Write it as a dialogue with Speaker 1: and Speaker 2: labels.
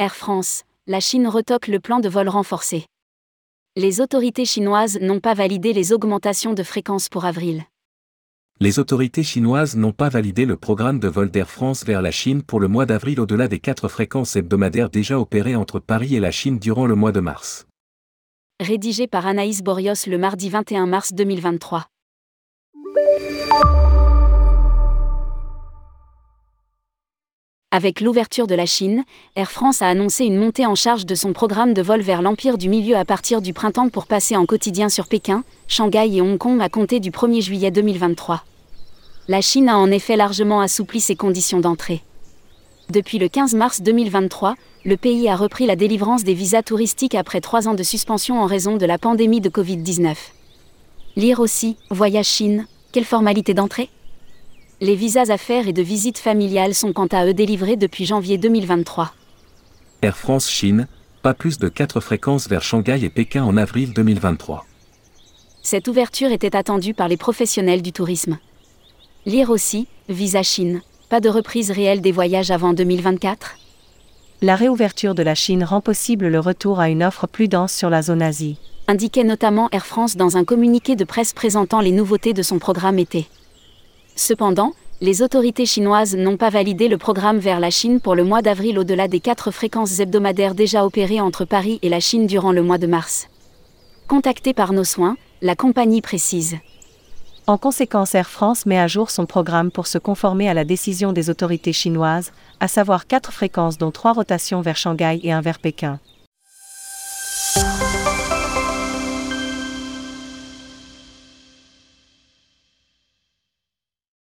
Speaker 1: Air France, la Chine retoque le plan de vol renforcé. Les autorités chinoises n'ont pas validé les augmentations de fréquences pour avril.
Speaker 2: Les autorités chinoises n'ont pas validé le programme de vol d'Air France vers la Chine pour le mois d'avril au-delà des quatre fréquences hebdomadaires déjà opérées entre Paris et la Chine durant le mois de mars.
Speaker 1: Rédigé par Anaïs Borios le mardi 21 mars 2023. Avec l'ouverture de la Chine, Air France a annoncé une montée en charge de son programme de vol vers l'Empire du Milieu à partir du printemps pour passer en quotidien sur Pékin, Shanghai et Hong Kong à compter du 1er juillet 2023. La Chine a en effet largement assoupli ses conditions d'entrée. Depuis le 15 mars 2023, le pays a repris la délivrance des visas touristiques après trois ans de suspension en raison de la pandémie de Covid-19. Lire aussi, Voyage Chine, quelle formalité d'entrée? Les visas affaires et de visite familiale sont quant à eux délivrés depuis janvier 2023.
Speaker 2: Air France Chine, pas plus de 4 fréquences vers Shanghai et Pékin en avril 2023.
Speaker 1: Cette ouverture était attendue par les professionnels du tourisme. Lire aussi, Visa Chine, pas de reprise réelle des voyages avant 2024
Speaker 3: La réouverture de la Chine rend possible le retour à une offre plus dense sur la zone Asie.
Speaker 1: Indiquait notamment Air France dans un communiqué de presse présentant les nouveautés de son programme été. Cependant, les autorités chinoises n'ont pas validé le programme vers la Chine pour le mois d'avril au-delà des quatre fréquences hebdomadaires déjà opérées entre Paris et la Chine durant le mois de mars. Contactée par nos soins, la compagnie précise.
Speaker 3: En conséquence, Air France met à jour son programme pour se conformer à la décision des autorités chinoises, à savoir quatre fréquences dont trois rotations vers Shanghai et un vers Pékin.